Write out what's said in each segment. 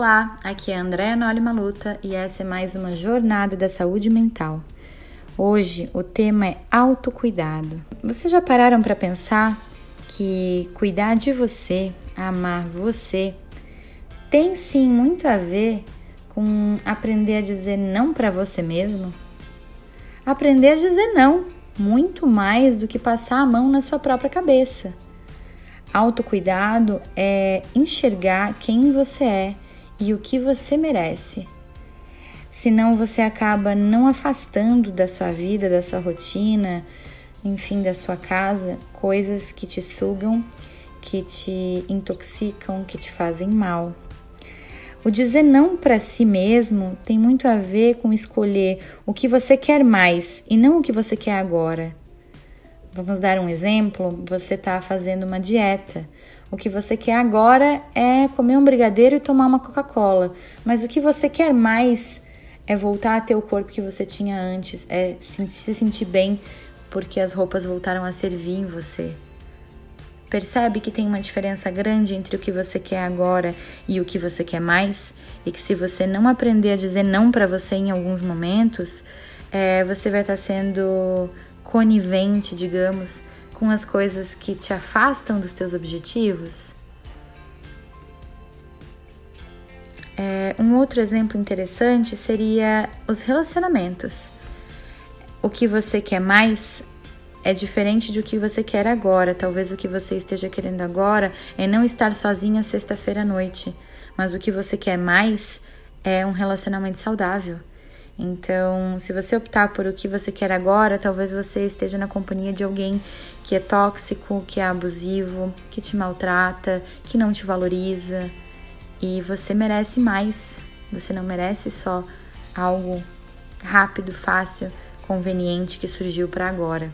Olá, aqui é a Andréa Noli Maluta e essa é mais uma jornada da saúde mental. Hoje o tema é autocuidado. Vocês já pararam para pensar que cuidar de você, amar você, tem sim muito a ver com aprender a dizer não para você mesmo? Aprender a dizer não, muito mais do que passar a mão na sua própria cabeça. Autocuidado é enxergar quem você é e o que você merece. Senão você acaba não afastando da sua vida, da sua rotina, enfim, da sua casa, coisas que te sugam, que te intoxicam, que te fazem mal. O dizer não para si mesmo tem muito a ver com escolher o que você quer mais e não o que você quer agora. Vamos dar um exemplo: você está fazendo uma dieta. O que você quer agora é comer um brigadeiro e tomar uma Coca-Cola, mas o que você quer mais é voltar a ter o corpo que você tinha antes, é se sentir bem porque as roupas voltaram a servir em você. Percebe que tem uma diferença grande entre o que você quer agora e o que você quer mais? E que se você não aprender a dizer não para você em alguns momentos, é, você vai estar tá sendo conivente, digamos, com as coisas que te afastam dos teus objetivos? É, um outro exemplo interessante seria os relacionamentos. O que você quer mais é diferente do que você quer agora. Talvez o que você esteja querendo agora é não estar sozinha sexta-feira à noite, mas o que você quer mais é um relacionamento saudável. Então, se você optar por o que você quer agora, talvez você esteja na companhia de alguém que é tóxico, que é abusivo, que te maltrata, que não te valoriza. E você merece mais. Você não merece só algo rápido, fácil, conveniente que surgiu para agora.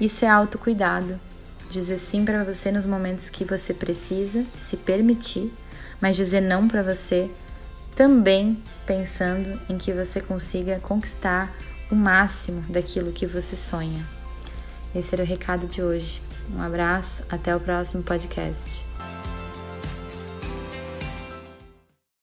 Isso é autocuidado. Dizer sim para você nos momentos que você precisa, se permitir, mas dizer não para você também pensando em que você consiga conquistar o máximo daquilo que você sonha. Esse era o recado de hoje. Um abraço, até o próximo podcast.